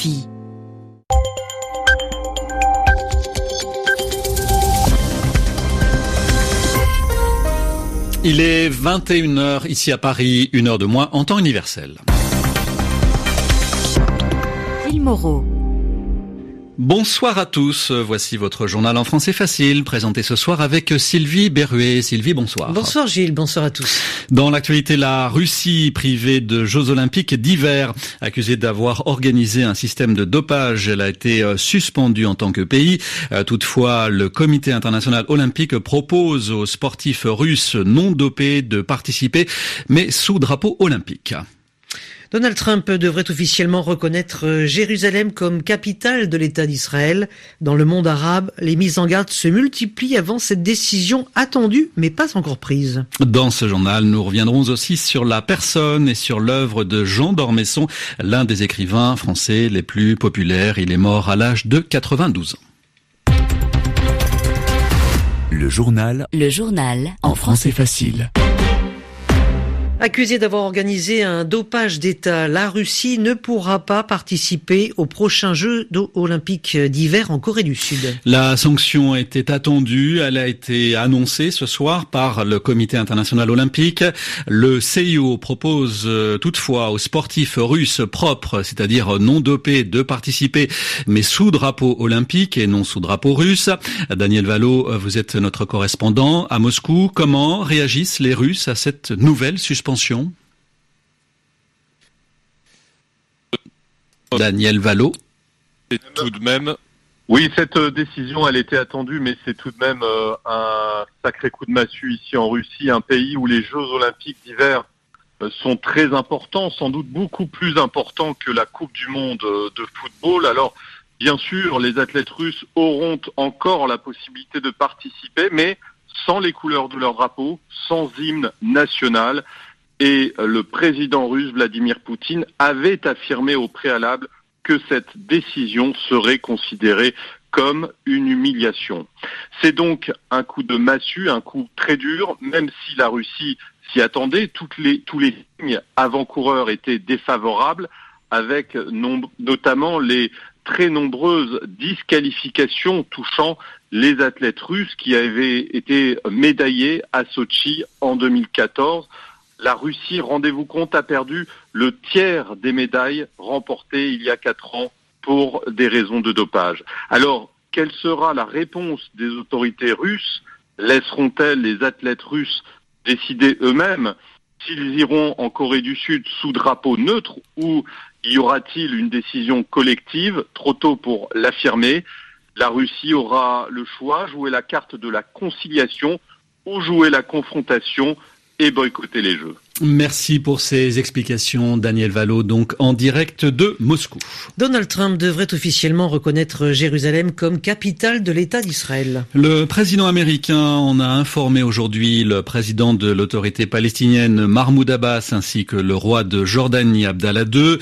RFI. Il est 21h ici à Paris, une heure de moins en temps universel. Moreau. Bonsoir à tous, voici votre journal en français facile, présenté ce soir avec Sylvie Berruet. Sylvie, bonsoir. Bonsoir Gilles, bonsoir à tous. Dans l'actualité, la Russie privée de Jeux olympiques d'hiver, accusée d'avoir organisé un système de dopage, elle a été euh, suspendue en tant que pays. Euh, toutefois, le comité international olympique propose aux sportifs russes non dopés de participer, mais sous drapeau olympique. Donald Trump devrait officiellement reconnaître euh, Jérusalem comme capitale de l'État d'Israël. Dans le monde arabe, les mises en garde se multiplient avant cette décision attendue mais pas encore prise. Dans ce journal, nous reviendrons aussi sur la personne et sur l'œuvre de Jean d'Ormesson, l'un des écrivains français les plus populaires. Il est mort à l'âge de 92 ans. Le journal. Le journal. En français facile. Accusée d'avoir organisé un dopage d'État, la Russie ne pourra pas participer aux prochains Jeux olympiques d'hiver en Corée du Sud. La sanction était attendue. Elle a été annoncée ce soir par le Comité international olympique. Le CIO propose euh, toutefois aux sportifs russes propres, c'est-à-dire non dopés, de participer, mais sous drapeau olympique et non sous drapeau russe. Daniel Valo, vous êtes notre correspondant à Moscou. Comment réagissent les Russes à cette nouvelle suspension? Daniel Valo. tout de même. Oui, cette euh, décision, elle était attendue, mais c'est tout de même euh, un sacré coup de massue ici en Russie, un pays où les Jeux olympiques d'hiver euh, sont très importants, sans doute beaucoup plus importants que la Coupe du Monde de football. Alors, bien sûr, les athlètes russes auront encore la possibilité de participer, mais sans les couleurs de leur drapeau, sans hymne national et le président russe Vladimir Poutine avait affirmé au préalable que cette décision serait considérée comme une humiliation. C'est donc un coup de massue, un coup très dur, même si la Russie s'y attendait. Les, tous les signes avant-coureurs étaient défavorables, avec notamment les très nombreuses disqualifications touchant les athlètes russes qui avaient été médaillés à Sochi en 2014 la Russie, rendez-vous compte, a perdu le tiers des médailles remportées il y a quatre ans pour des raisons de dopage. Alors, quelle sera la réponse des autorités russes? Laisseront-elles les athlètes russes décider eux-mêmes s'ils iront en Corée du Sud sous drapeau neutre ou y aura-t-il une décision collective? Trop tôt pour l'affirmer. La Russie aura le choix, jouer la carte de la conciliation ou jouer la confrontation et boycotter les Jeux. Merci pour ces explications, Daniel Valo, donc en direct de Moscou. Donald Trump devrait officiellement reconnaître Jérusalem comme capitale de l'État d'Israël. Le président américain en a informé aujourd'hui le président de l'autorité palestinienne Mahmoud Abbas ainsi que le roi de Jordanie Abdallah II.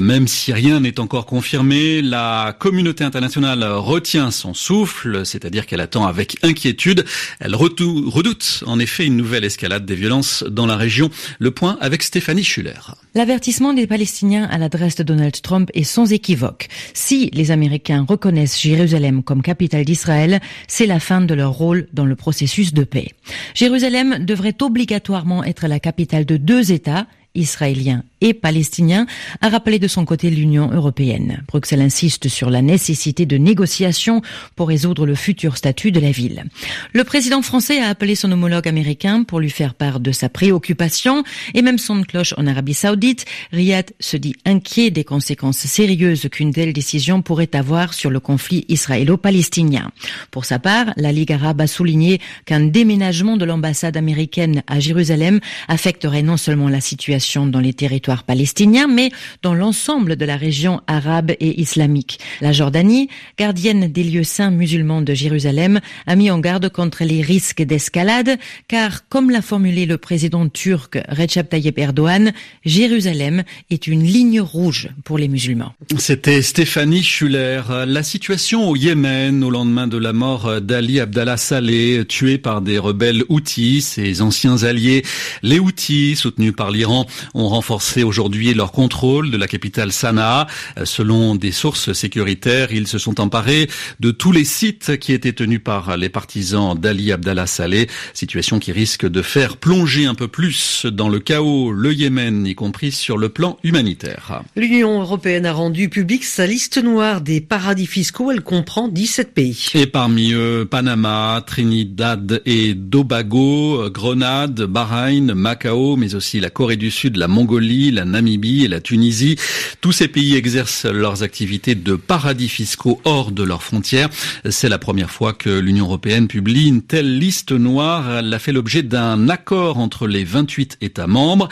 Même si rien n'est encore confirmé, la communauté internationale retient son souffle, c'est-à-dire qu'elle attend avec inquiétude. Elle redoute en effet une nouvelle escalade des violences dans la région. Le point avec Stéphanie Schuller. L'avertissement des Palestiniens à l'adresse de Donald Trump est sans équivoque. Si les Américains reconnaissent Jérusalem comme capitale d'Israël, c'est la fin de leur rôle dans le processus de paix. Jérusalem devrait obligatoirement être la capitale de deux États, israélien et palestinien, a rappelé de son côté l'Union européenne. Bruxelles insiste sur la nécessité de négociations pour résoudre le futur statut de la ville. Le président français a appelé son homologue américain pour lui faire part de sa préoccupation et même son cloche en Arabie saoudite. Riyad se dit inquiet des conséquences sérieuses qu'une telle décision pourrait avoir sur le conflit israélo-palestinien. Pour sa part, la Ligue arabe a souligné qu'un déménagement de l'ambassade américaine à Jérusalem affecterait non seulement la situation dans les territoires palestinien, mais dans l'ensemble de la région arabe et islamique. La Jordanie, gardienne des lieux saints musulmans de Jérusalem, a mis en garde contre les risques d'escalade, car comme l'a formulé le président turc Recep Tayyip Erdogan, Jérusalem est une ligne rouge pour les musulmans. C'était Stéphanie Schuller. La situation au Yémen au lendemain de la mort d'Ali Abdallah Saleh, tué par des rebelles Houthis, ses anciens alliés, les Houthis, soutenus par l'Iran, ont renforcé renforcer aujourd'hui leur contrôle de la capitale Sanaa. Selon des sources sécuritaires, ils se sont emparés de tous les sites qui étaient tenus par les partisans d'Ali Abdallah Saleh, situation qui risque de faire plonger un peu plus dans le chaos le Yémen, y compris sur le plan humanitaire. L'Union européenne a rendu publique sa liste noire des paradis fiscaux. Elle comprend 17 pays. Et parmi eux, Panama, Trinidad et Tobago, Grenade, Bahreïn, Macao, mais aussi la Corée du Sud, la Mongolie, la Namibie et la Tunisie. Tous ces pays exercent leurs activités de paradis fiscaux hors de leurs frontières. C'est la première fois que l'Union européenne publie une telle liste noire. Elle a fait l'objet d'un accord entre les 28 États membres.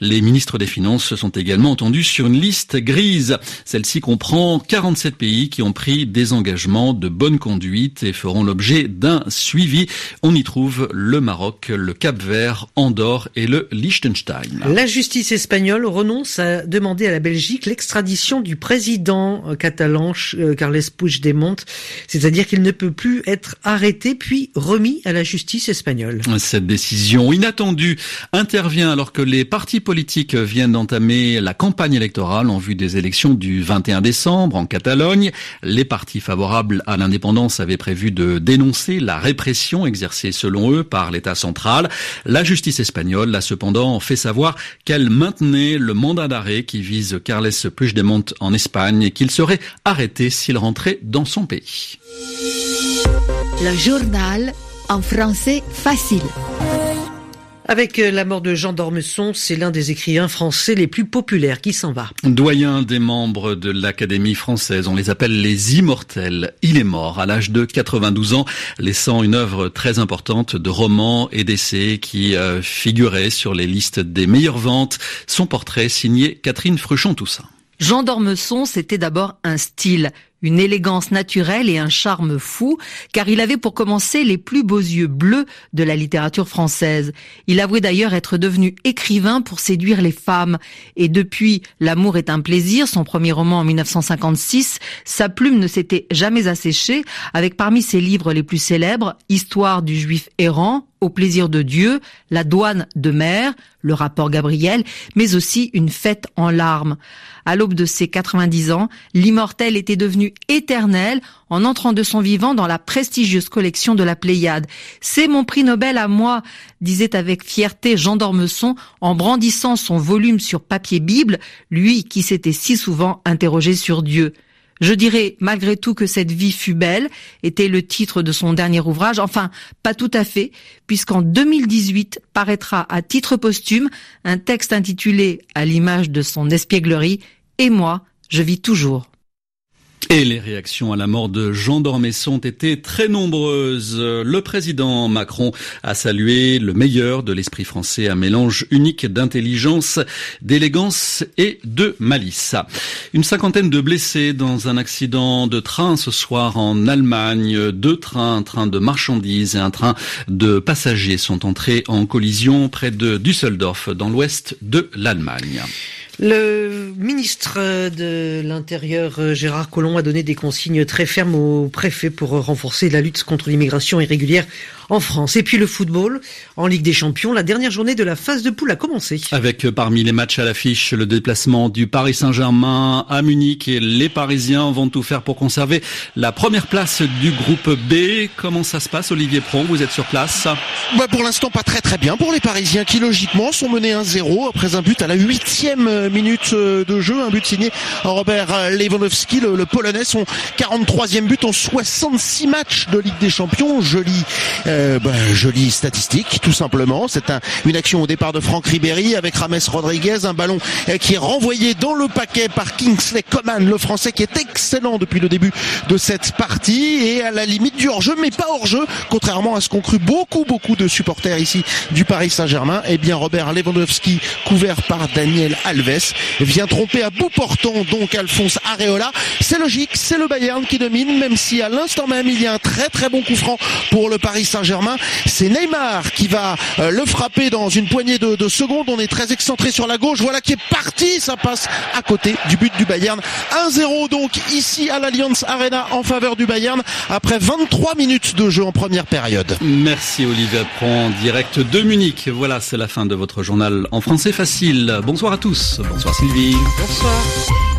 Les ministres des Finances sont également entendus sur une liste grise. Celle-ci comprend 47 pays qui ont pris des engagements de bonne conduite et feront l'objet d'un suivi. On y trouve le Maroc, le Cap-Vert, Andorre et le Liechtenstein. La justice espagnole renonce à demander à la Belgique l'extradition du président catalan euh, Carles Puigdemont, c'est-à-dire qu'il ne peut plus être arrêté puis remis à la justice espagnole. Cette décision inattendue intervient alors que les partis politiques viennent d'entamer la campagne électorale en vue des élections du 21 décembre en Catalogne. Les partis favorables à l'indépendance avaient prévu de dénoncer la répression exercée selon eux par l'État central. La justice espagnole a cependant fait savoir qu'elle maintenait le mandat d'arrêt qui vise Carles Puigdemont en Espagne et qu'il serait arrêté s'il rentrait dans son pays. Le journal en français facile. Avec euh, la mort de Jean d'Ormesson, c'est l'un des écrivains français les plus populaires qui s'en va. Doyen des membres de l'Académie française, on les appelle les immortels. Il est mort à l'âge de 92 ans, laissant une œuvre très importante de romans et d'essais qui euh, figurait sur les listes des meilleures ventes. Son portrait signé Catherine Fruchon-Toussaint. Jean d'Ormesson, c'était d'abord un style, une élégance naturelle et un charme fou, car il avait pour commencer les plus beaux yeux bleus de la littérature française. Il avouait d'ailleurs être devenu écrivain pour séduire les femmes, et depuis L'amour est un plaisir, son premier roman en 1956, sa plume ne s'était jamais asséchée, avec parmi ses livres les plus célèbres, Histoire du juif errant, au plaisir de Dieu, la douane de mer, le rapport Gabriel, mais aussi une fête en larmes. À l'aube de ses 90 ans, l'immortel était devenu éternel en entrant de son vivant dans la prestigieuse collection de la Pléiade. C'est mon prix Nobel à moi, disait avec fierté Jean d'Ormesson en brandissant son volume sur papier Bible, lui qui s'était si souvent interrogé sur Dieu. Je dirais malgré tout que cette vie fut belle, était le titre de son dernier ouvrage, enfin pas tout à fait, puisqu'en 2018 paraîtra à titre posthume un texte intitulé à l'image de son espièglerie Et moi, je vis toujours. Et les réactions à la mort de Jean Dormesson ont été très nombreuses. Le président Macron a salué le meilleur de l'esprit français, un mélange unique d'intelligence, d'élégance et de malice. Une cinquantaine de blessés dans un accident de train ce soir en Allemagne. Deux trains, un train de marchandises et un train de passagers sont entrés en collision près de Düsseldorf dans l'ouest de l'Allemagne. Le ministre de l'Intérieur, euh, Gérard Collomb, a donné des consignes très fermes au préfet pour renforcer la lutte contre l'immigration irrégulière en France. Et puis le football, en Ligue des Champions, la dernière journée de la phase de poule a commencé. Avec euh, parmi les matchs à l'affiche le déplacement du Paris Saint-Germain à Munich et les Parisiens vont tout faire pour conserver la première place du groupe B. Comment ça se passe Olivier Pro Vous êtes sur place? Bah Pour l'instant pas très très bien pour les Parisiens qui logiquement sont menés 1-0 après un but à la huitième euh, minute euh, de jeu, un but signé Robert Lewandowski, le, Polonais, son 43e but en 66 matchs de Ligue des Champions. Joli, euh, bah, jolie statistique, tout simplement. C'est un, une action au départ de Franck Ribéry avec Rames Rodriguez, un ballon euh, qui est renvoyé dans le paquet par Kingsley Coman, le Français qui est excellent depuis le début de cette partie et à la limite du hors-jeu, mais pas hors-jeu, contrairement à ce qu'ont cru beaucoup beaucoup de supporters ici du Paris Saint-Germain. Eh bien Robert Lewandowski, couvert par Daniel Alves, vient tromper à bout portant donc Alphonse Areola. C'est logique, c'est le Bayern qui domine, même si à l'instant même il y a un très très bon coup franc pour le Paris Saint-Germain Saint-Germain. C'est Neymar qui va le frapper dans une poignée de, de secondes. On est très excentré sur la gauche. Voilà qui est parti. Ça passe à côté du but du Bayern. 1-0 donc ici à l'Allianz Arena en faveur du Bayern après 23 minutes de jeu en première période. Merci Olivier Prend direct de Munich. Voilà, c'est la fin de votre journal en français facile. Bonsoir à tous. Bonsoir Sylvie. Bonsoir.